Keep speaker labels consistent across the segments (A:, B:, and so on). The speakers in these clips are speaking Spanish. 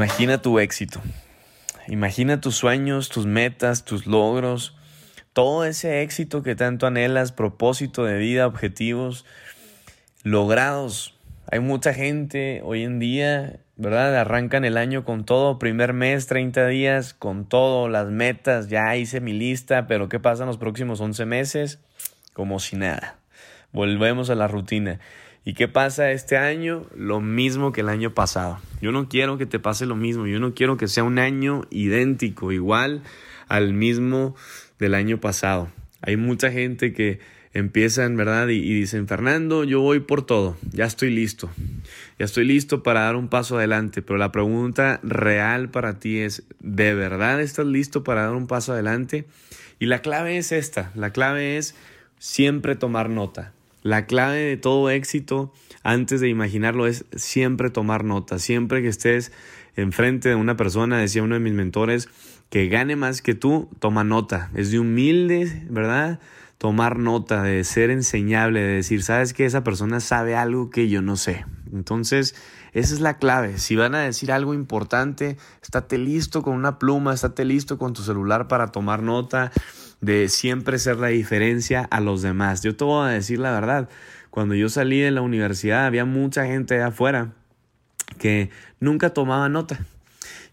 A: Imagina tu éxito. Imagina tus sueños, tus metas, tus logros, todo ese éxito que tanto anhelas, propósito de vida, objetivos logrados. Hay mucha gente hoy en día, ¿verdad? Arrancan el año con todo, primer mes, 30 días, con todo, las metas, ya hice mi lista, pero ¿qué pasa en los próximos 11 meses? Como si nada. Volvemos a la rutina. ¿Y qué pasa este año? Lo mismo que el año pasado. Yo no quiero que te pase lo mismo. Yo no quiero que sea un año idéntico, igual al mismo del año pasado. Hay mucha gente que empiezan, ¿verdad? Y, y, dicen, Fernando, yo voy por todo, ya estoy listo, ya estoy listo para dar un paso adelante, pero la pregunta real para ti es, ¿de verdad estás listo para dar un paso adelante? Y la clave es esta, la clave es siempre tomar nota. La clave de todo éxito, antes de imaginarlo, es siempre tomar nota. Siempre que estés enfrente de una persona, decía uno de mis mentores, que gane más que tú, toma nota. Es de humilde, ¿verdad? Tomar nota, de ser enseñable, de decir, sabes que esa persona sabe algo que yo no sé. Entonces, esa es la clave. Si van a decir algo importante, estate listo con una pluma, estate listo con tu celular para tomar nota de siempre ser la diferencia a los demás. Yo te voy a decir la verdad, cuando yo salí de la universidad había mucha gente de afuera que nunca tomaba nota.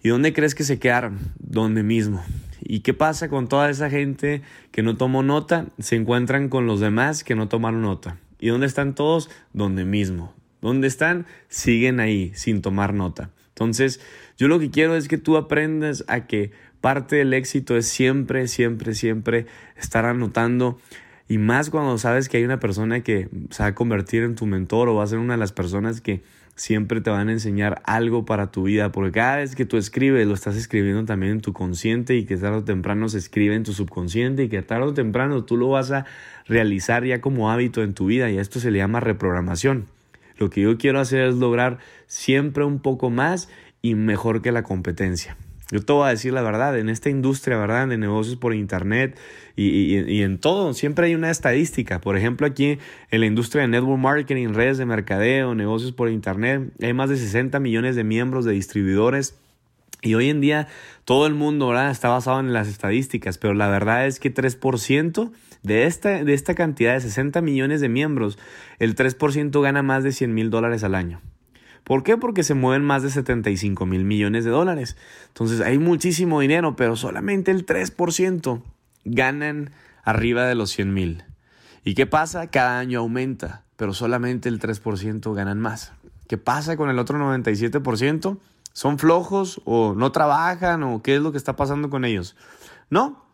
A: ¿Y dónde crees que se quedaron? Donde mismo. ¿Y qué pasa con toda esa gente que no tomó nota? Se encuentran con los demás que no tomaron nota. ¿Y dónde están todos? Donde mismo. ¿Dónde están? Siguen ahí sin tomar nota. Entonces, yo lo que quiero es que tú aprendas a que parte del éxito es siempre, siempre, siempre estar anotando. Y más cuando sabes que hay una persona que se va a convertir en tu mentor o va a ser una de las personas que siempre te van a enseñar algo para tu vida. Porque cada vez que tú escribes, lo estás escribiendo también en tu consciente y que tarde o temprano se escribe en tu subconsciente y que tarde o temprano tú lo vas a realizar ya como hábito en tu vida. Y esto se le llama reprogramación. Lo que yo quiero hacer es lograr siempre un poco más y mejor que la competencia. Yo te voy a decir la verdad, en esta industria, ¿verdad? De negocios por internet y, y, en todo, siempre hay una estadística. Por ejemplo, aquí en la industria de network marketing, redes de mercadeo, negocios por internet, hay más de 60 millones de miembros de distribuidores. Y hoy en día todo el mundo ¿verdad? está basado en las estadísticas, pero la verdad es que 3% de esta, de esta cantidad de 60 millones de miembros, el 3% gana más de 100 mil dólares al año. ¿Por qué? Porque se mueven más de 75 mil millones de dólares. Entonces hay muchísimo dinero, pero solamente el 3% ganan arriba de los 100 mil. ¿Y qué pasa? Cada año aumenta, pero solamente el 3% ganan más. ¿Qué pasa con el otro 97%? ¿Son flojos o no trabajan o qué es lo que está pasando con ellos? No.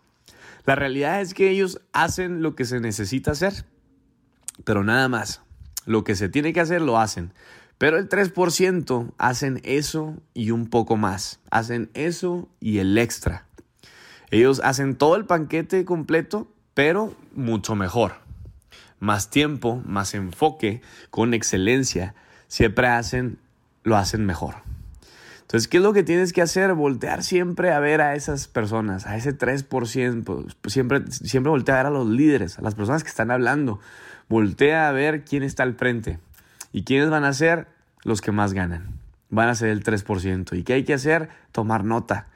A: La realidad es que ellos hacen lo que se necesita hacer, pero nada más. Lo que se tiene que hacer lo hacen. Pero el 3% hacen eso y un poco más. Hacen eso y el extra. Ellos hacen todo el panquete completo, pero mucho mejor. Más tiempo, más enfoque, con excelencia. Siempre hacen, lo hacen mejor. Entonces, ¿qué es lo que tienes que hacer? Voltear siempre a ver a esas personas, a ese 3%. Siempre, siempre voltea a a los líderes, a las personas que están hablando. Voltea a ver quién está al frente. ¿Y quiénes van a ser? Los que más ganan. Van a ser el 3%. ¿Y qué hay que hacer? Tomar nota.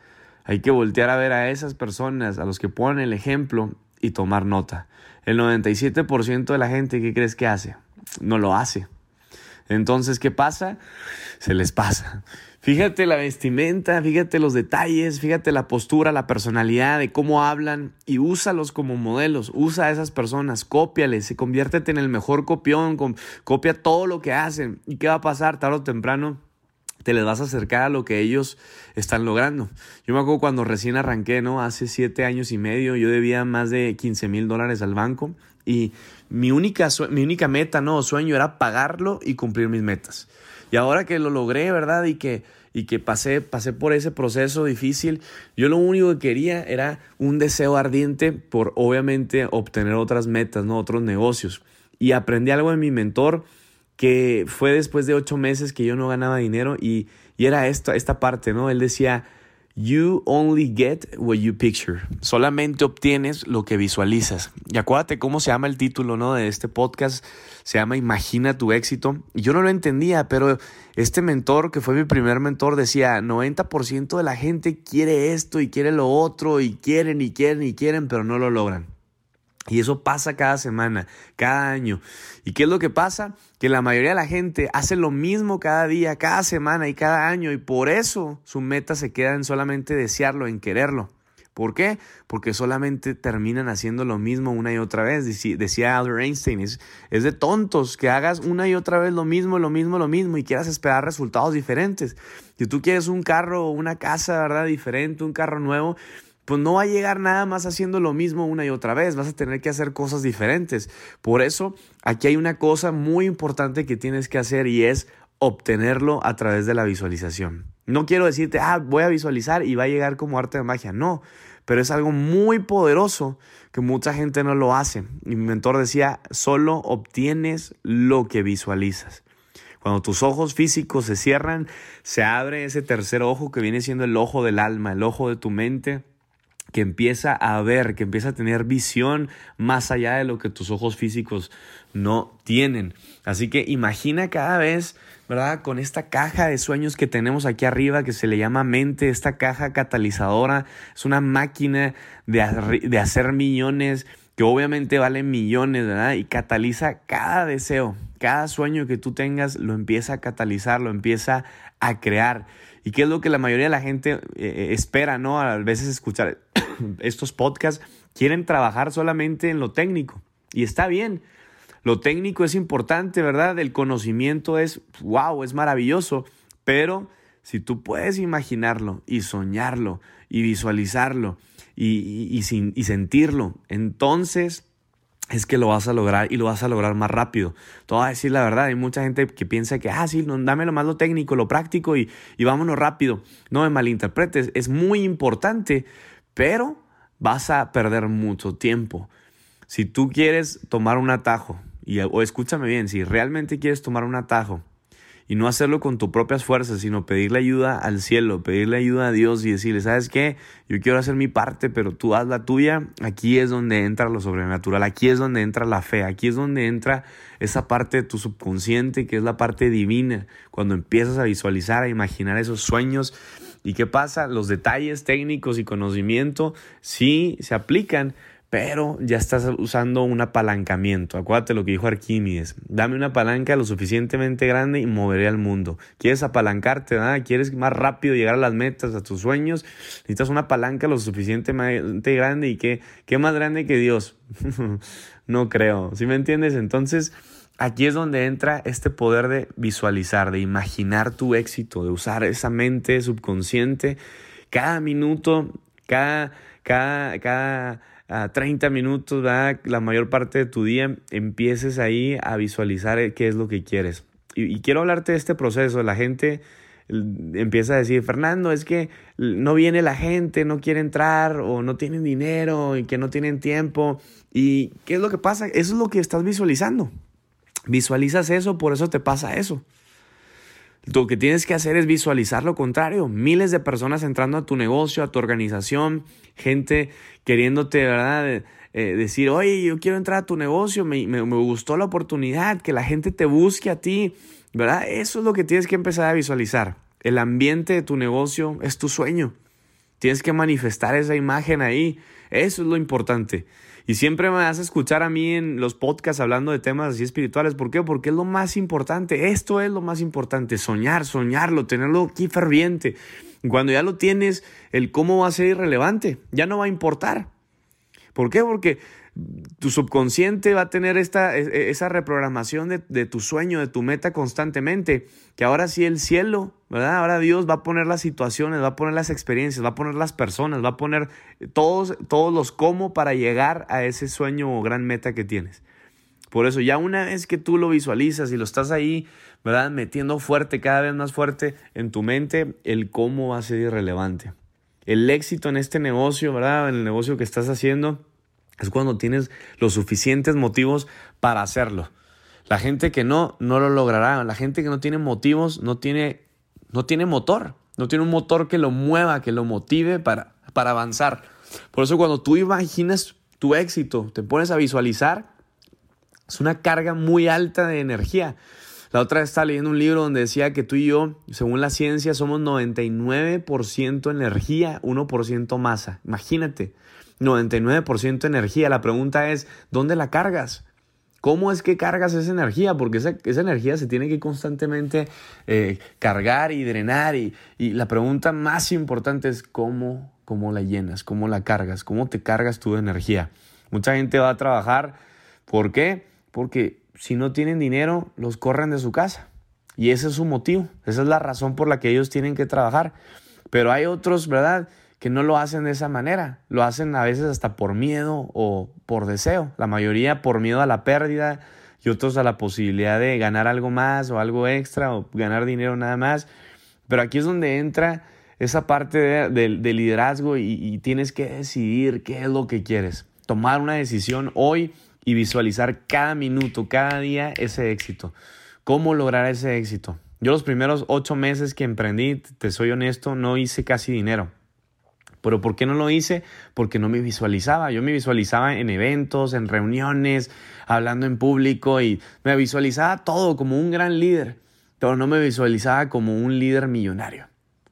A: Hay que voltear a ver a esas personas, a los que ponen el ejemplo y tomar nota. El 97% de la gente, ¿qué crees que hace? No lo hace. Entonces, ¿qué pasa? Se les pasa. Fíjate la vestimenta, fíjate los detalles, fíjate la postura, la personalidad, de cómo hablan y úsalos como modelos. Usa a esas personas, cópiales, conviértete en el mejor copión, copia todo lo que hacen. ¿Y qué va a pasar tarde o temprano? te les vas a acercar a lo que ellos están logrando. Yo me acuerdo cuando recién arranqué, ¿no? Hace siete años y medio, yo debía más de 15 mil dólares al banco y mi única, mi única meta, no, sueño era pagarlo y cumplir mis metas. Y ahora que lo logré, ¿verdad? Y que, y que pasé, pasé por ese proceso difícil, yo lo único que quería era un deseo ardiente por obviamente obtener otras metas, ¿no? Otros negocios. Y aprendí algo de mi mentor que fue después de ocho meses que yo no ganaba dinero y, y era esta, esta parte, ¿no? Él decía, You only get what you picture. Solamente obtienes lo que visualizas. Y acuérdate cómo se llama el título ¿no? de este podcast. Se llama Imagina tu éxito. Yo no lo entendía, pero este mentor, que fue mi primer mentor, decía, 90% de la gente quiere esto y quiere lo otro y quieren y quieren y quieren, pero no lo logran. Y eso pasa cada semana, cada año. ¿Y qué es lo que pasa? Que la mayoría de la gente hace lo mismo cada día, cada semana y cada año. Y por eso su meta se queda en solamente desearlo, en quererlo. ¿Por qué? Porque solamente terminan haciendo lo mismo una y otra vez. Decía Albert Einstein, es, de tontos que hagas una y otra vez lo mismo, lo mismo, lo mismo y quieras esperar resultados diferentes. Si tú quieres un carro o una casa, ¿verdad? Diferente, un carro nuevo, pues no va a llegar nada más haciendo lo mismo una y otra vez, vas a tener que hacer cosas diferentes. Por eso, aquí hay una cosa muy importante que tienes que hacer y es obtenerlo a través de la visualización. No quiero decirte, ah, voy a visualizar y va a llegar como arte de magia, no, pero es algo muy poderoso que mucha gente no lo hace. mi mentor decía, solo obtienes lo que visualizas. Cuando tus ojos físicos se cierran, se abre ese tercer ojo que viene siendo el ojo del alma, el ojo de tu mente que empieza a ver, que empieza a tener visión más allá de lo que tus ojos físicos no tienen. Así que imagina cada vez, ¿verdad? Con esta caja de sueños que tenemos aquí arriba, que se le llama mente, esta caja catalizadora, es una máquina de, de hacer millones, que obviamente vale millones, ¿verdad? Y cataliza cada deseo, cada sueño que tú tengas, lo empieza a catalizar, lo empieza a crear. ¿Y qué es lo que la mayoría de la gente eh, eh, espera, ¿no? A veces escuchar estos podcasts, quieren trabajar solamente en lo técnico. Y está bien. Lo técnico es importante, ¿verdad? El conocimiento es, wow, es maravilloso. Pero si tú puedes imaginarlo y soñarlo y visualizarlo y, y sentirlo, entonces es que lo vas a lograr y lo vas a lograr más rápido. Te voy a decir la verdad, hay mucha gente que piensa que, ah, sí, no, lo más lo técnico, lo práctico y, y vámonos rápido. No me malinterpretes, es muy importante, pero vas a perder mucho tiempo. Si tú quieres tomar un atajo, y, o escúchame bien, si realmente quieres tomar un atajo y no hacerlo con tus propias fuerzas, sino pedirle ayuda al cielo, pedirle ayuda a Dios y decirle, ¿sabes qué? Yo quiero hacer mi parte, pero tú haz la tuya. Aquí es donde entra lo sobrenatural, aquí es donde entra la fe, aquí es donde entra esa parte de tu subconsciente que es la parte divina, cuando empiezas a visualizar, a imaginar esos sueños. ¿Y qué pasa? Los detalles técnicos y conocimiento sí se aplican, pero ya estás usando un apalancamiento. Acuérdate lo que dijo Arquímedes. Dame una palanca lo suficientemente grande y moveré al mundo. ¿Quieres apalancarte? ¿verdad? ¿Quieres más rápido llegar a las metas, a tus sueños? Necesitas una palanca lo suficientemente grande. ¿Y qué, qué más grande que Dios? no creo. ¿Sí me entiendes? Entonces, aquí es donde entra este poder de visualizar, de imaginar tu éxito, de usar esa mente subconsciente cada minuto, cada, cada, cada a 30 minutos, la mayor parte de tu día, empieces ahí a visualizar eh, qué es lo que quieres. Y, quiero hablarte de este proceso. La gente empieza a decir, Fernando, es que no viene la gente, no quiere entrar o no tienen dinero y que no tienen tiempo. ¿Y qué es lo que pasa? Eso es lo que estás visualizando. Visualizas eso, por eso te pasa eso. Lo que tienes que hacer es visualizar lo contrario. Miles de personas entrando a tu negocio, a tu organización, gente queriéndote, ¿verdad? Eh, decir, oye, yo quiero entrar a tu negocio, me, me, me, gustó la oportunidad, que la gente te busque a ti, ¿verdad? Eso es lo que tienes que empezar a visualizar. El ambiente de tu negocio es tu sueño. Tienes que manifestar esa imagen ahí. Eso es lo importante. Y siempre me a escuchar a mí en los podcasts hablando de temas así espirituales. ¿Por qué? Porque es lo más importante. Esto es lo más importante. Soñar, soñarlo, tenerlo aquí ferviente. Cuando ya lo tienes, el cómo va a ser irrelevante. Ya no va a importar. ¿Por qué? Porque tu subconsciente va a tener esta, e, e, esa reprogramación de, de, tu sueño, de tu meta constantemente, que ahora sí el cielo, ¿verdad? Ahora Dios va a poner las situaciones, va a poner las experiencias, va a poner las personas, va a poner todos, todos los cómo para llegar a ese sueño o gran meta que tienes. Por eso ya una vez que tú lo visualizas y lo estás ahí, ¿verdad? Metiendo fuerte, cada vez más fuerte en tu mente, el cómo va a ser irrelevante. El éxito en este negocio, ¿verdad? En el negocio que estás haciendo, es cuando tienes los suficientes motivos para hacerlo. La gente que no, no lo logrará. La gente que no tiene motivos no tiene, no tiene motor. no tiene un motor que lo mueva, que lo motive para, para avanzar. Por eso cuando tú imaginas tu éxito, te pones a visualizar, es una carga muy alta de energía. La otra vez estaba leyendo un libro donde decía que tú y yo, según la ciencia, somos 99% energía, 1% masa. Imagínate, 99% energía. La pregunta es, ¿dónde la cargas? ¿Cómo es que cargas esa energía? Porque esa, energía se tiene que constantemente eh, cargar y drenar. Y, y, la pregunta más importante es cómo, cómo la llenas, cómo la cargas, cómo te cargas tu energía. Mucha gente va a trabajar. ¿Por qué? Porque si no tienen dinero, los corren de su casa. Y ese es su motivo. Esa es la razón por la que ellos tienen que trabajar. Pero hay otros, ¿verdad? Que no lo hacen de esa manera. Lo hacen a veces hasta por miedo o por deseo. La mayoría por miedo a la pérdida y otros a la posibilidad de ganar algo más o algo extra o ganar dinero nada más. Pero aquí es donde entra esa parte de, liderazgo y, y tienes que decidir qué es lo que quieres. Tomar una decisión hoy y visualizar cada minuto, cada día ese éxito. ¿Cómo lograr ese éxito? Yo los primeros ocho meses que emprendí, te soy honesto, no hice casi dinero. Pero ¿por qué no lo hice? Porque no me visualizaba. Yo me visualizaba en eventos, en reuniones, hablando en público y me visualizaba todo como un gran líder, pero no me visualizaba como un líder millonario.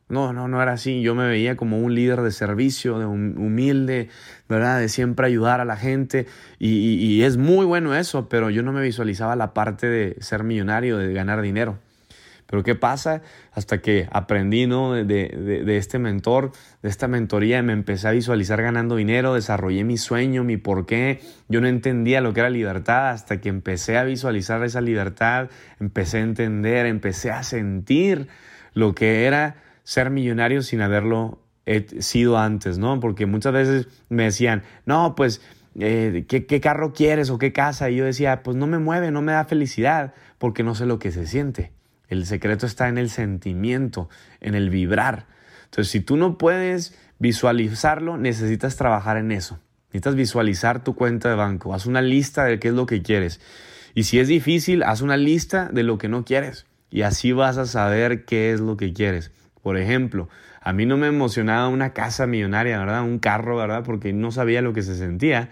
A: No, no, no era así. Yo me veía como un líder de servicio, de humilde, ¿verdad? De siempre ayudar a la gente. Y, y es muy bueno eso, pero yo no me visualizaba la parte de ser millonario, de ganar dinero. Pero ¿qué pasa? Hasta que aprendí ¿no? de, de, de, este mentor, de esta mentoría, me empecé a visualizar ganando dinero, desarrollé mi sueño, mi por qué. Yo no entendía lo que era libertad hasta que empecé a visualizar esa libertad, empecé a entender, empecé a sentir lo que era ser millonario sin haberlo sido antes, ¿no? Porque muchas veces me decían, no, pues eh, ¿qué, ¿qué, carro quieres o qué casa? Y yo decía, pues no me mueve, no me da felicidad, porque no sé lo que se siente. El secreto está en el sentimiento, en el vibrar. Entonces, si tú no puedes visualizarlo, necesitas trabajar en eso. Necesitas visualizar tu cuenta de banco. Haz una lista de qué es lo que quieres. Y si es difícil, haz una lista de lo que no quieres. Y así vas a saber qué es lo que quieres. Por ejemplo, a mí no me emocionaba una casa millonaria, ¿verdad? Un carro, ¿verdad? Porque no sabía lo que se sentía.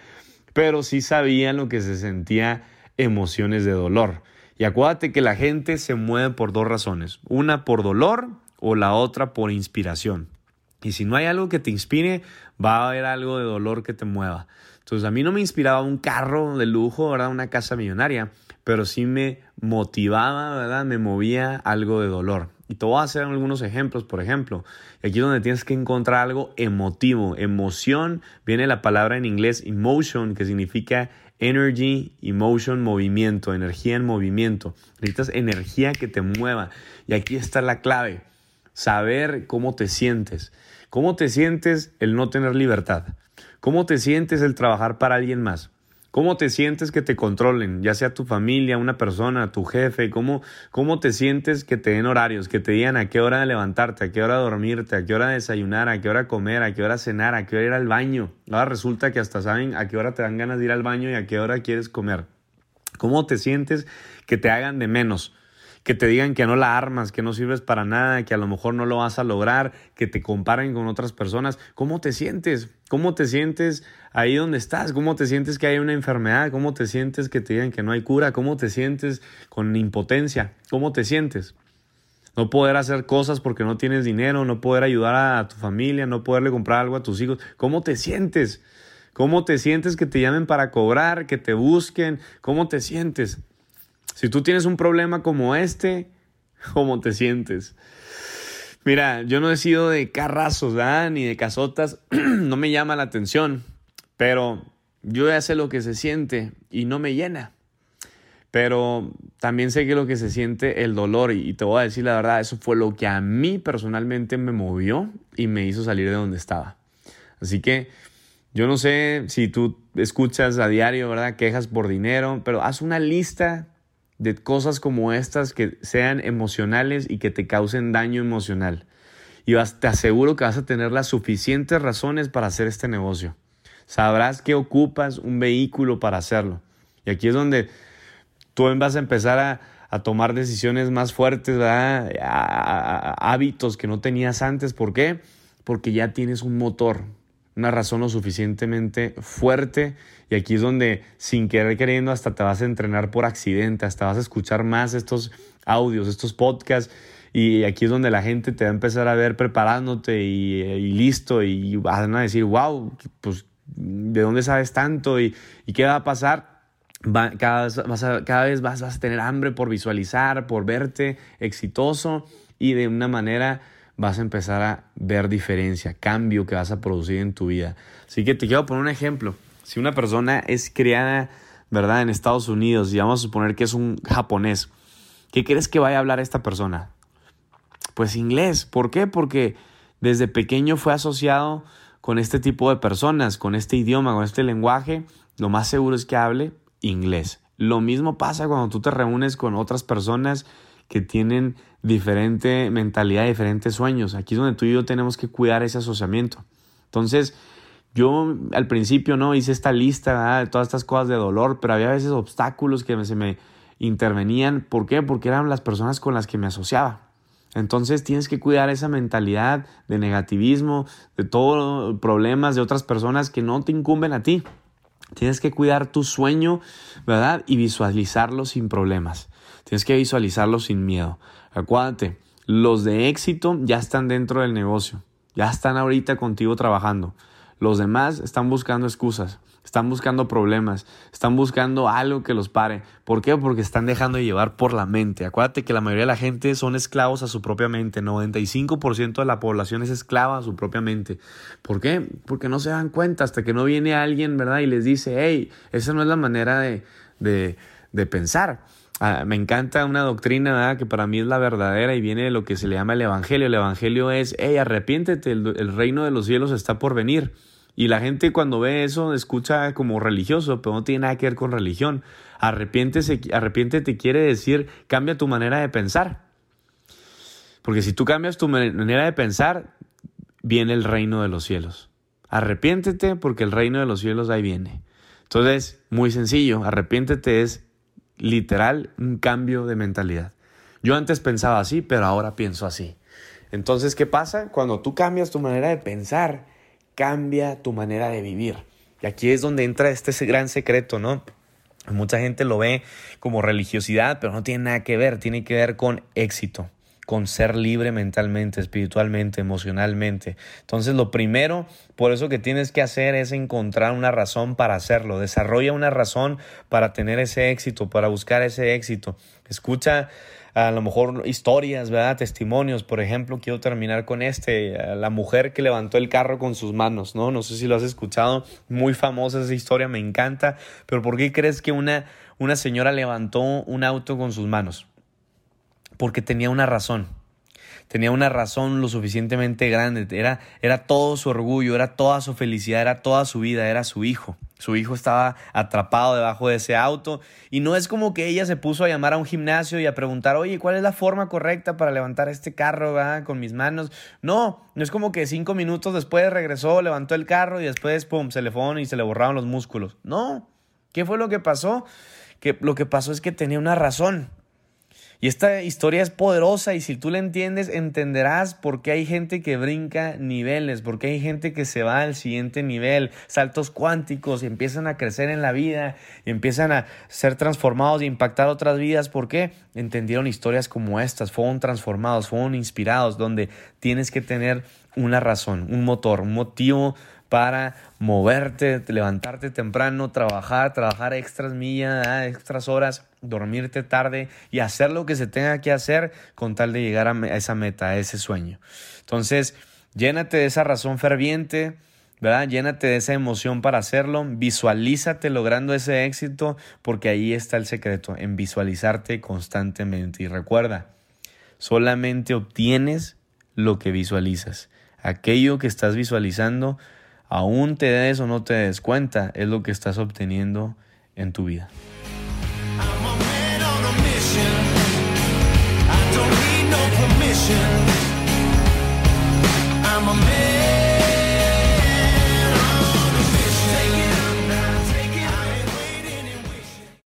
A: Pero sí sabía lo que se sentía emociones de dolor. Y acuérdate que la gente se mueve por dos razones, una por dolor o la otra por inspiración. Y si no hay algo que te inspire, va a haber algo de dolor que te mueva. Entonces a mí no me inspiraba un carro de lujo, ¿verdad? Una casa millonaria, pero sí me motivaba, ¿verdad? Me movía algo de dolor. Y te voy a hacer algunos ejemplos, por ejemplo. Aquí donde tienes que encontrar algo emotivo. Emoción viene la palabra en inglés emotion, que significa Energy, emotion, movimiento, energía en movimiento. Necesitas energía que te mueva. Y aquí está la clave. Saber cómo te sientes. ¿Cómo te sientes el no tener libertad? ¿Cómo te sientes el trabajar para alguien más? ¿Cómo te sientes que te controlen, ya sea tu familia, una persona, tu jefe? ¿Cómo, ¿Cómo te sientes que te den horarios, que te digan a qué hora levantarte, a qué hora dormirte, a qué hora desayunar, a qué hora comer, a qué hora cenar, a qué hora ir al baño? Ahora resulta que hasta saben a qué hora te dan ganas de ir al baño y a qué hora quieres comer. ¿Cómo te sientes que te hagan de menos? Que te digan que no la armas, que no sirves para nada, que a lo mejor no lo vas a lograr, que te comparen con otras personas. ¿Cómo te sientes? ¿Cómo te sientes ahí donde estás? ¿Cómo te sientes que hay una enfermedad? ¿Cómo te sientes que te digan que no hay cura? ¿Cómo te sientes con impotencia? ¿Cómo te sientes? No poder hacer cosas porque no tienes dinero, no poder ayudar a tu familia, no poderle comprar algo a tus hijos. ¿Cómo te sientes? ¿Cómo te sientes que te llamen para cobrar, que te busquen? ¿Cómo te sientes? Si tú tienes un problema como este, ¿cómo te sientes? Mira, yo no he sido de carrazos, ni de casotas, no me llama la atención, pero yo ya sé lo que se siente y no me llena. Pero también sé que lo que se siente el dolor y te voy a decir la verdad, eso fue lo que a mí personalmente me movió y me hizo salir de donde estaba. Así que yo no sé si tú escuchas a diario, ¿verdad? Quejas por dinero, pero haz una lista de cosas como estas que sean emocionales y que te causen daño emocional. Y te aseguro que vas a tener las suficientes razones para hacer este negocio. Sabrás que ocupas un vehículo para hacerlo. Y aquí es donde tú vas a empezar a, a tomar decisiones más fuertes, ¿verdad? hábitos que no tenías antes. ¿Por qué? Porque ya tienes un motor, una razón lo suficientemente fuerte y aquí es donde sin querer queriendo hasta te vas a entrenar por accidente, hasta vas a escuchar más estos audios, estos podcasts y aquí es donde la gente te va a empezar a ver preparándote y, listo y van a decir, wow, pues ¿de dónde sabes tanto? ¿Y, qué va a pasar? cada, vez vas a tener hambre por visualizar, por verte exitoso y de una manera vas a empezar a ver diferencia, cambio que vas a producir en tu vida. Así que te quiero poner un ejemplo. Si una persona es criada, ¿verdad?, en Estados Unidos y vamos a suponer que es un japonés, ¿qué crees que vaya a hablar esta persona? Pues inglés. ¿Por qué? Porque desde pequeño fue asociado con este tipo de personas, con este idioma, con este lenguaje. Lo más seguro es que hable inglés. Lo mismo pasa cuando tú te reúnes con otras personas que tienen diferente mentalidad, diferentes sueños. Aquí es donde tú y yo tenemos que cuidar ese asociamiento. Entonces, yo al principio no hice esta lista de todas estas cosas de dolor, pero había veces obstáculos que se me intervenían. ¿Por qué? Porque eran las personas con las que me asociaba. Entonces tienes que cuidar esa mentalidad de negativismo, de todos problemas de otras personas que no te incumben a ti. Tienes que cuidar tu sueño, ¿verdad? Y visualizarlo sin problemas. Tienes que visualizarlo sin miedo. Acuérdate, los de éxito ya están dentro del negocio. Ya están ahorita contigo trabajando. Los demás están buscando excusas, están buscando problemas, están buscando algo que los pare. ¿Por qué? Porque están dejando de llevar por la mente. Acuérdate que la mayoría de la gente son esclavos a su propia mente. 95% de la población es esclava a su propia mente. ¿Por qué? Porque no se dan cuenta hasta que no viene alguien, ¿verdad? Y les dice, hey, esa no es la manera de, de, de pensar. Ah, me encanta una doctrina que para mí es la verdadera y viene de lo que se le llama el Evangelio. El Evangelio es, hey, arrepiéntete, el reino de los cielos está por venir. Y la gente cuando ve eso escucha como religioso, pero no tiene nada que ver con religión. Arrepiéntese, arrepiéntete quiere decir cambia tu manera de pensar. Porque si tú cambias tu manera de pensar, viene el reino de los cielos. Arrepiéntete porque el reino de los cielos ahí viene. Entonces, muy sencillo, arrepiéntete es literal un cambio de mentalidad. Yo antes pensaba así, pero ahora pienso así. Entonces, ¿qué pasa? Cuando tú cambias tu manera de pensar, cambia tu manera de vivir. Y aquí es donde entra este gran secreto, ¿no? Mucha gente lo ve como religiosidad, pero no tiene nada que ver, tiene que ver con éxito, con ser libre mentalmente, espiritualmente, emocionalmente. Entonces lo primero, por eso que tienes que hacer es encontrar una razón para hacerlo. Desarrolla una razón para tener ese éxito, para buscar ese éxito. Escucha a lo mejor historias, ¿verdad? Testimonios, por ejemplo, quiero terminar con este, la mujer que levantó el carro con sus manos, ¿no? No sé si lo has escuchado, muy famosa esa historia, me encanta, pero ¿por qué crees que una, una señora levantó un auto con sus manos? Porque tenía una razón tenía una razón lo suficientemente grande, era, era todo su orgullo, era toda su felicidad, era toda su vida, era su hijo. Su hijo estaba atrapado debajo de ese auto y no es como que ella se puso a llamar a un gimnasio y a preguntar, oye, ¿cuál es la forma correcta para levantar este carro con mis manos? No, no es como que cinco minutos después regresó, levantó el carro y después, pum, se le fue y se le borraron los músculos. No, ¿qué fue lo que pasó? Que lo que pasó es que tenía una razón. Y esta historia es poderosa y si tú la entiendes, entenderás por qué hay gente que brinca niveles, por qué hay gente que se va al siguiente nivel, saltos cuánticos y empiezan a crecer en la vida y empiezan a ser transformados y impactar otras vidas. ¿Por qué? Entendieron historias como estas, fueron transformados, fueron inspirados, donde tienes que tener una razón, un motor, un motivo para moverte, levantarte temprano, trabajar, trabajar extras millas, ah, extras horas, dormirte tarde y hacer lo que se tenga que hacer con tal de llegar a esa meta, a ese sueño. Entonces, llénate de esa razón ferviente, ¿verdad? Llénate de esa emoción para hacerlo, visualízate logrando ese éxito, porque ahí está el secreto, en visualizarte constantemente. Y recuerda, solamente obtienes lo que visualizas. Aquello que estás visualizando aún te des o no te des cuenta, es lo que estás obteniendo en tu vida. don't need no permission.
B: I'm a man.